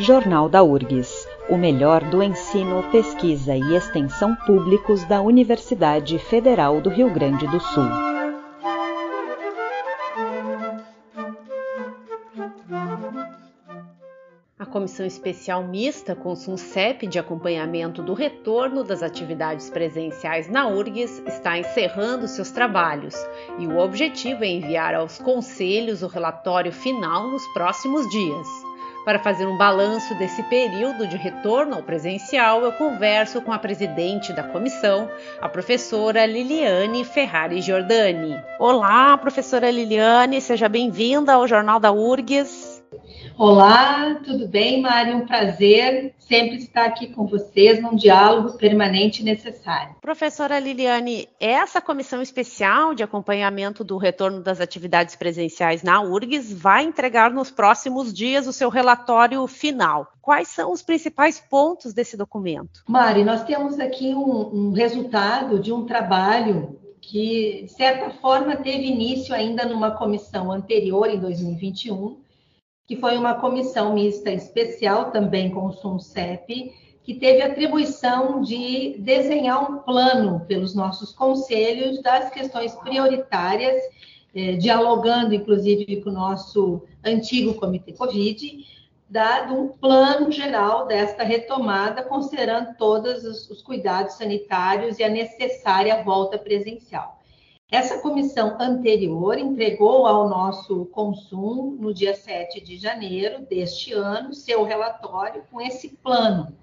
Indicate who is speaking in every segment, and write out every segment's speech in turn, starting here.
Speaker 1: Jornal da URGS, o melhor do ensino, pesquisa e extensão públicos da Universidade Federal do Rio Grande do Sul.
Speaker 2: A Comissão Especial Mista com SUNCEP de acompanhamento do retorno das atividades presenciais na URGS está encerrando seus trabalhos e o objetivo é enviar aos conselhos o relatório final nos próximos dias. Para fazer um balanço desse período de retorno ao presencial, eu converso com a presidente da comissão, a professora Liliane Ferrari Giordani. Olá, professora Liliane, seja bem-vinda ao Jornal da URGS.
Speaker 3: Olá, tudo bem, Mari? Um prazer sempre estar aqui com vocês num diálogo permanente e necessário.
Speaker 2: Professora Liliane, essa comissão especial de acompanhamento do retorno das atividades presenciais na URGS vai entregar nos próximos dias o seu relatório final. Quais são os principais pontos desse documento?
Speaker 3: Mari, nós temos aqui um, um resultado de um trabalho que, de certa forma, teve início ainda numa comissão anterior, em 2021 que foi uma comissão mista especial também com o SUNCEP, que teve atribuição de desenhar um plano pelos nossos conselhos das questões prioritárias, eh, dialogando inclusive com o nosso antigo Comitê Covid, dado um plano geral desta retomada, considerando todos os, os cuidados sanitários e a necessária volta presencial. Essa comissão anterior entregou ao nosso consumo, no dia 7 de janeiro deste ano, seu relatório com esse plano,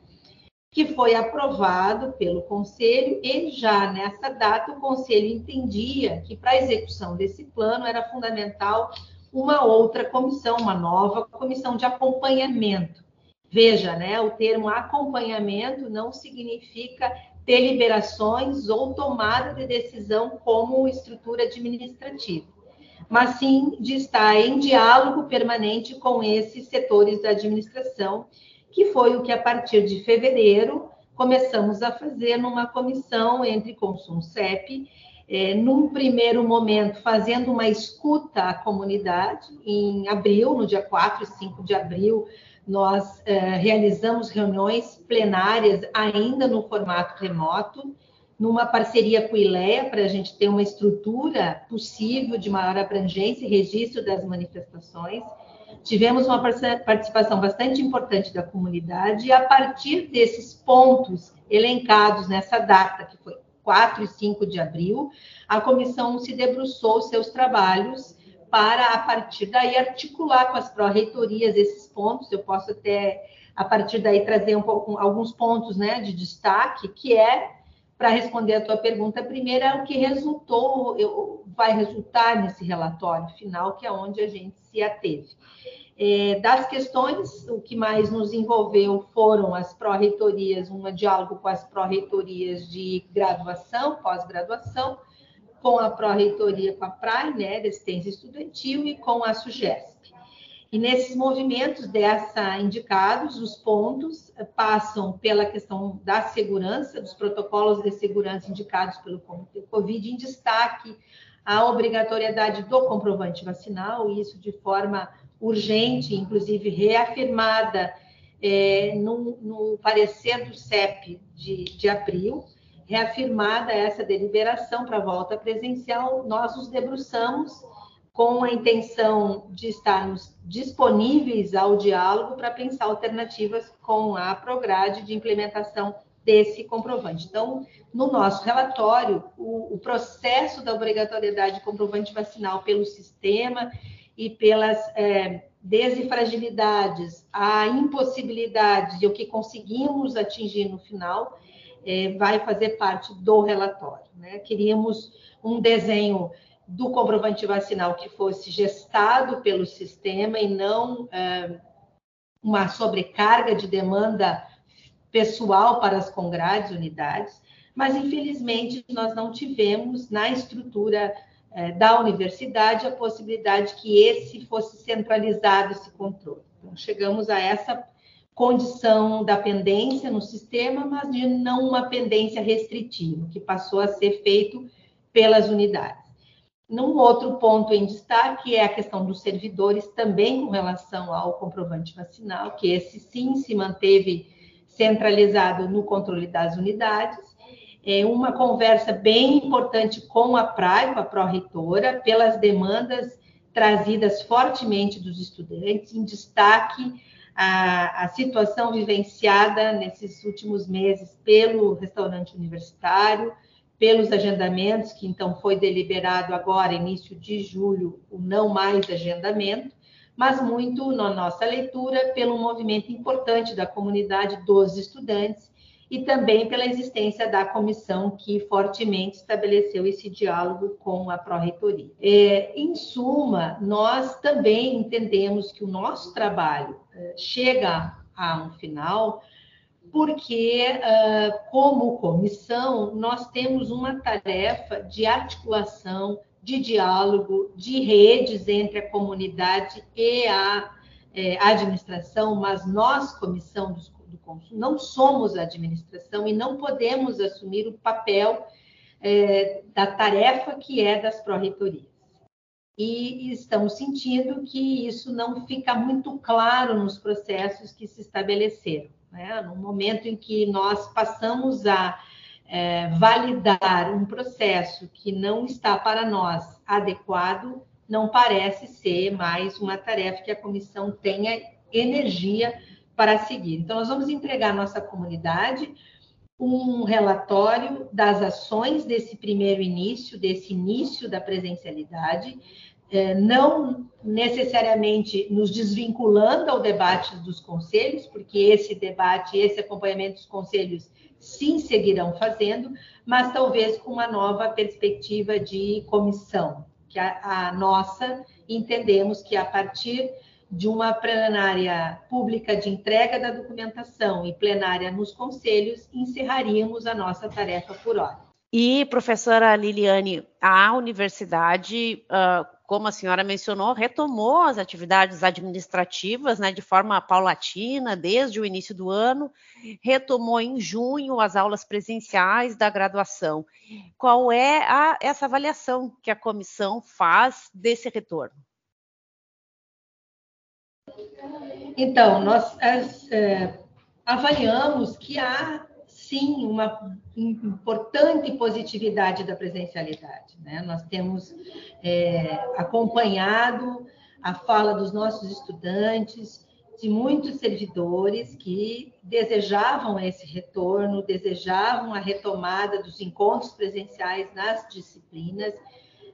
Speaker 3: que foi aprovado pelo Conselho, e já nessa data o Conselho entendia que para a execução desse plano era fundamental uma outra comissão, uma nova comissão de acompanhamento. Veja, né, o termo acompanhamento não significa deliberações ou tomada de decisão como estrutura administrativa, mas sim de estar em diálogo permanente com esses setores da administração, que foi o que a partir de fevereiro começamos a fazer numa comissão entre Consumo CEP, é, num primeiro momento fazendo uma escuta à comunidade, em abril, no dia 4 e 5 de abril, nós eh, realizamos reuniões plenárias ainda no formato remoto, numa parceria com o ILEA, para a gente ter uma estrutura possível de maior abrangência e registro das manifestações. Tivemos uma participação bastante importante da comunidade, e a partir desses pontos elencados nessa data, que foi 4 e 5 de abril, a comissão se debruçou seus trabalhos para, a partir daí, articular com as pró-reitorias esses pontos. Eu posso até, a partir daí, trazer um pouco, alguns pontos né, de destaque, que é, para responder a tua pergunta primeira, é o que resultou, vai resultar nesse relatório final, que é onde a gente se ateve. É, das questões, o que mais nos envolveu foram as pró-reitorias, um diálogo com as pró-reitorias de graduação, pós-graduação, com a Pró-Reitoria, com a PRAE, né, Assistência Estudantil, e com a SUGESP. E nesses movimentos dessa indicados, os pontos passam pela questão da segurança, dos protocolos de segurança indicados pelo Covid, em destaque a obrigatoriedade do comprovante vacinal, isso de forma urgente, inclusive reafirmada é, no, no, parecer do CEP de, de abril, reafirmada essa deliberação para a volta presencial, nós nos debruçamos com a intenção de estarmos disponíveis ao diálogo para pensar alternativas com a Prograde de implementação desse comprovante. Então, no nosso relatório, o, o processo da obrigatoriedade de comprovante vacinal pelo sistema e pelas é, desfragilidades, a impossibilidade de o que conseguimos atingir no final, é, vai fazer parte do relatório. Né? Queríamos um desenho do comprovante vacinal que fosse gestado pelo sistema e não é, uma sobrecarga de demanda pessoal para as congrades, unidades, mas infelizmente nós não tivemos na estrutura é, da universidade a possibilidade que esse fosse centralizado, esse controle. Então, chegamos a essa condição da pendência no sistema, mas de não uma pendência restritiva, que passou a ser feito pelas unidades. Num outro ponto em destaque é a questão dos servidores, também com relação ao comprovante vacinal, que esse sim se manteve centralizado no controle das unidades. É uma conversa bem importante com a PRAE, com a pró-reitora, pelas demandas trazidas fortemente dos estudantes, em destaque a, a, situação vivenciada nesses últimos meses pelo restaurante universitário, pelos agendamentos, que então foi deliberado agora, início de julho, o não mais agendamento, mas muito, na nossa leitura, pelo movimento importante da comunidade dos estudantes e também pela existência da comissão que fortemente estabeleceu esse diálogo com a pró-reitoria. É, em suma, nós também entendemos que o nosso trabalho é, chega a um final porque, uh, como comissão, nós temos uma tarefa de articulação, de diálogo, de redes entre a comunidade e a é, administração, mas nós, comissão do, do consumo, não somos a administração e não podemos assumir o papel é, da tarefa que é das pró-reitorias. E estamos sentindo que isso não fica muito claro nos processos que se estabeleceram né? no momento em que nós passamos a é, validar um processo que não está para nós adequado, não parece ser mais uma tarefa que a comissão tenha energia para seguir. Então, nós vamos entregar à nossa comunidade um relatório das ações desse primeiro início, desse início da presencialidade, é, não necessariamente nos desvinculando ao debate dos conselhos, porque esse debate, esse acompanhamento dos conselhos sim seguirão fazendo, mas talvez com uma nova perspectiva de comissão, que a, a nossa entendemos que a partir de uma plenária pública de entrega da documentação e plenária nos conselhos, encerraríamos a nossa tarefa por hora.
Speaker 2: E, professora Liliane, a universidade, uh, como a senhora mencionou, retomou as atividades administrativas né, de forma paulatina desde o início do ano, retomou em junho as aulas presenciais da graduação. Qual é a, essa avaliação que a comissão faz desse retorno?
Speaker 3: Então, nós as, é, avaliamos que há sim uma importante positividade da presencialidade. Né? Nós temos é, acompanhado a fala dos nossos estudantes, de muitos servidores que desejavam esse retorno, desejavam a retomada dos encontros presenciais nas disciplinas,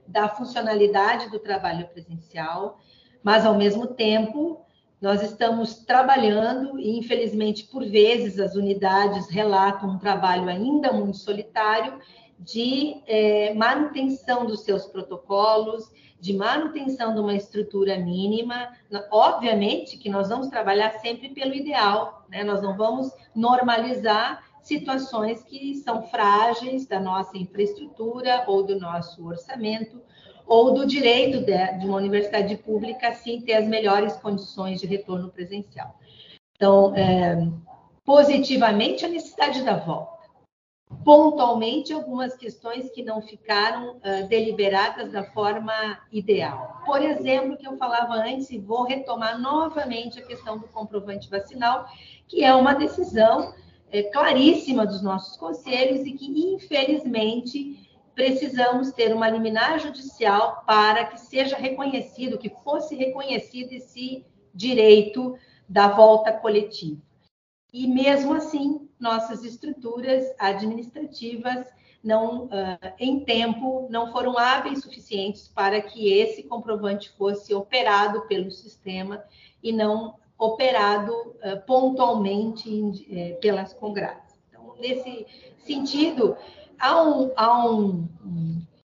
Speaker 3: da funcionalidade do trabalho presencial, mas ao mesmo tempo nós estamos trabalhando e, infelizmente, por vezes as unidades relatam um trabalho ainda muito solitário de é, manutenção dos seus protocolos, de manutenção de uma estrutura mínima. Obviamente que nós vamos trabalhar sempre pelo ideal, né? nós não vamos normalizar situações que são frágeis da nossa infraestrutura ou do nosso orçamento ou do direito de, de uma universidade pública, sim, ter as melhores condições de retorno presencial. Então, é, positivamente, a necessidade da volta. Pontualmente, algumas questões que não ficaram uh, deliberadas da forma ideal. Por exemplo, que eu falava antes, e vou retomar novamente a questão do comprovante vacinal, que é uma decisão é, claríssima dos nossos conselhos e que, infelizmente, precisamos ter uma liminar judicial para que seja reconhecido, que fosse reconhecido esse direito da volta coletiva. E mesmo assim, nossas estruturas administrativas não, uh, em tempo, não foram hábeis suficientes para que esse comprovante fosse operado pelo sistema e não operado uh, pontualmente uh, pelas congradas. Nesse sentido, há, um, há um,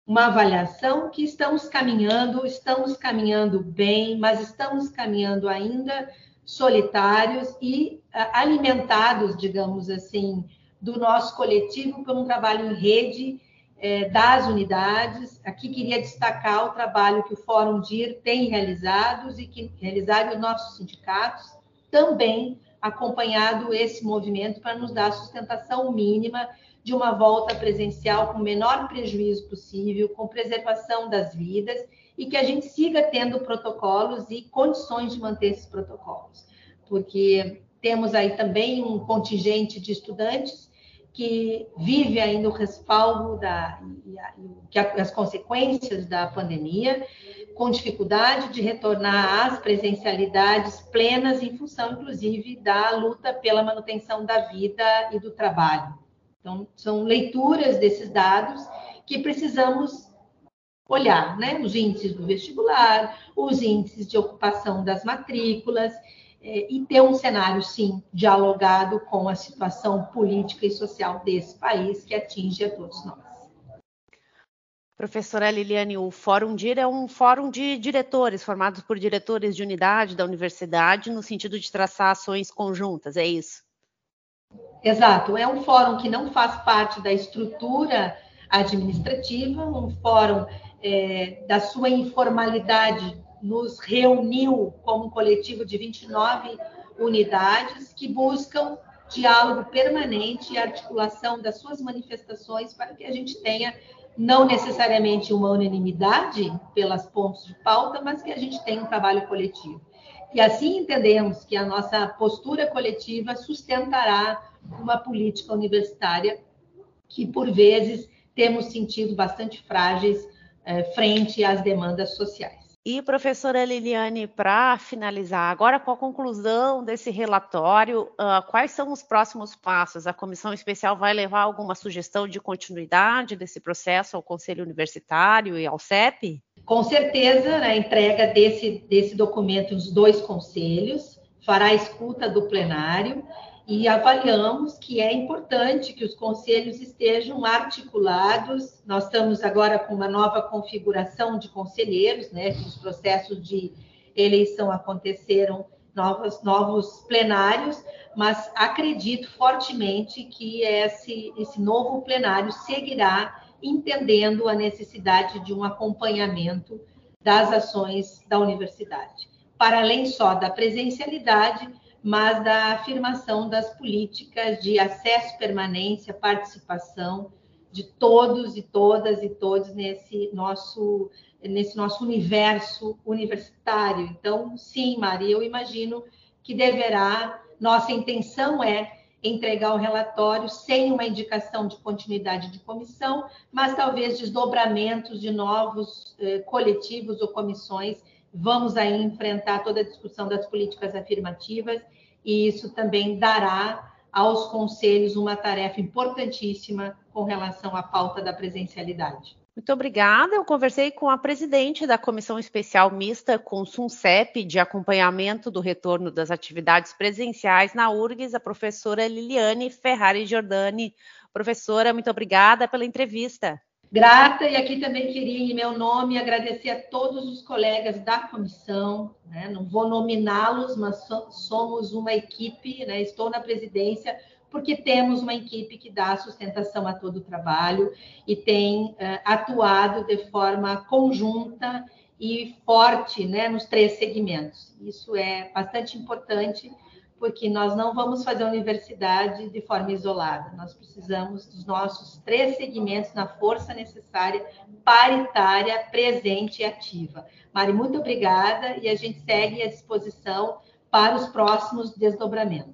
Speaker 3: uma avaliação que estamos caminhando, estamos caminhando bem, mas estamos caminhando ainda solitários e alimentados, digamos assim, do nosso coletivo por um trabalho em rede é, das unidades. Aqui queria destacar o trabalho que o Fórum DIR tem realizado e que realizaram os nossos sindicatos, também acompanhado esse movimento para nos dar a sustentação mínima de uma volta presencial com o menor prejuízo possível, com preservação das vidas e que a gente siga tendo protocolos e condições de manter esses protocolos, porque temos aí também um contingente de estudantes que vive ainda o respaldo da, e, as consequências da pandemia, com dificuldade de retornar às presencialidades plenas em função, inclusive, da luta pela manutenção da vida e do trabalho. Então, são leituras desses dados que precisamos olhar, né? Os índices do vestibular, os índices de ocupação das matrículas, e ter um cenário, sim, dialogado com a situação política e social desse país que atinge a todos nós.
Speaker 2: Professora Liliane, o Fórum DIR é um fórum de diretores, formados por diretores de unidade da universidade, no sentido de traçar ações conjuntas, é isso?
Speaker 3: Exato, é um fórum que não faz parte da estrutura administrativa, um fórum é, da sua informalidade nos reuniu como um coletivo de 29 unidades que buscam diálogo permanente e articulação das suas manifestações para que a gente tenha não necessariamente uma unanimidade pelas pontos de pauta, mas que a gente tenha um trabalho coletivo. E assim entendemos que a nossa postura coletiva sustentará uma política universitária que, por vezes, temos sentido bastante frágeis eh, frente às demandas sociais.
Speaker 2: E, professora Liliane, para finalizar, agora com a conclusão desse relatório, uh, quais são os próximos passos? A comissão especial vai levar alguma sugestão de continuidade desse processo ao Conselho Universitário e ao CEP?
Speaker 3: Com certeza, a né, entrega desse, desse documento nos dois conselhos, fará a escuta do plenário e avaliamos que é importante que os conselhos estejam articulados. Nós estamos agora com uma nova configuração de conselheiros, né? Os processos de eleição aconteceram novos, novos plenários, mas acredito fortemente que esse, esse novo plenário seguirá entendendo a necessidade de um acompanhamento das ações da universidade. Para além só da presencialidade, mas da afirmação das políticas de acesso, permanência, participação de todos e todas e todos nesse nosso nesse nosso universo universitário. Então, sim, Maria, eu imagino que deverá, nossa intenção é entregar o relatório sem uma indicação de continuidade de comissão, mas talvez desdobramentos de novos eh, coletivos ou comissões Vamos aí enfrentar toda a discussão das políticas afirmativas e isso também dará aos conselhos uma tarefa importantíssima com relação à pauta da presencialidade.
Speaker 2: Muito obrigada. Eu conversei com a presidente da Comissão Especial Mista com SUNCEP de acompanhamento do retorno das atividades presenciais na URGS, a professora Liliane Ferrari Giordani. Professora, muito obrigada pela entrevista.
Speaker 3: Grata, e aqui também queria, em meu nome, agradecer a todos os colegas da comissão, né? não vou nominá-los, mas somos uma equipe, né? estou na presidência, porque temos uma equipe que dá sustentação a todo o trabalho e tem uh, atuado de forma conjunta e forte né? nos três segmentos. Isso é bastante importante porque nós não vamos fazer a universidade de forma isolada. Nós precisamos dos nossos três segmentos na força necessária, paritária, presente e ativa. Mari, muito obrigada e a gente segue à disposição para os próximos desdobramentos.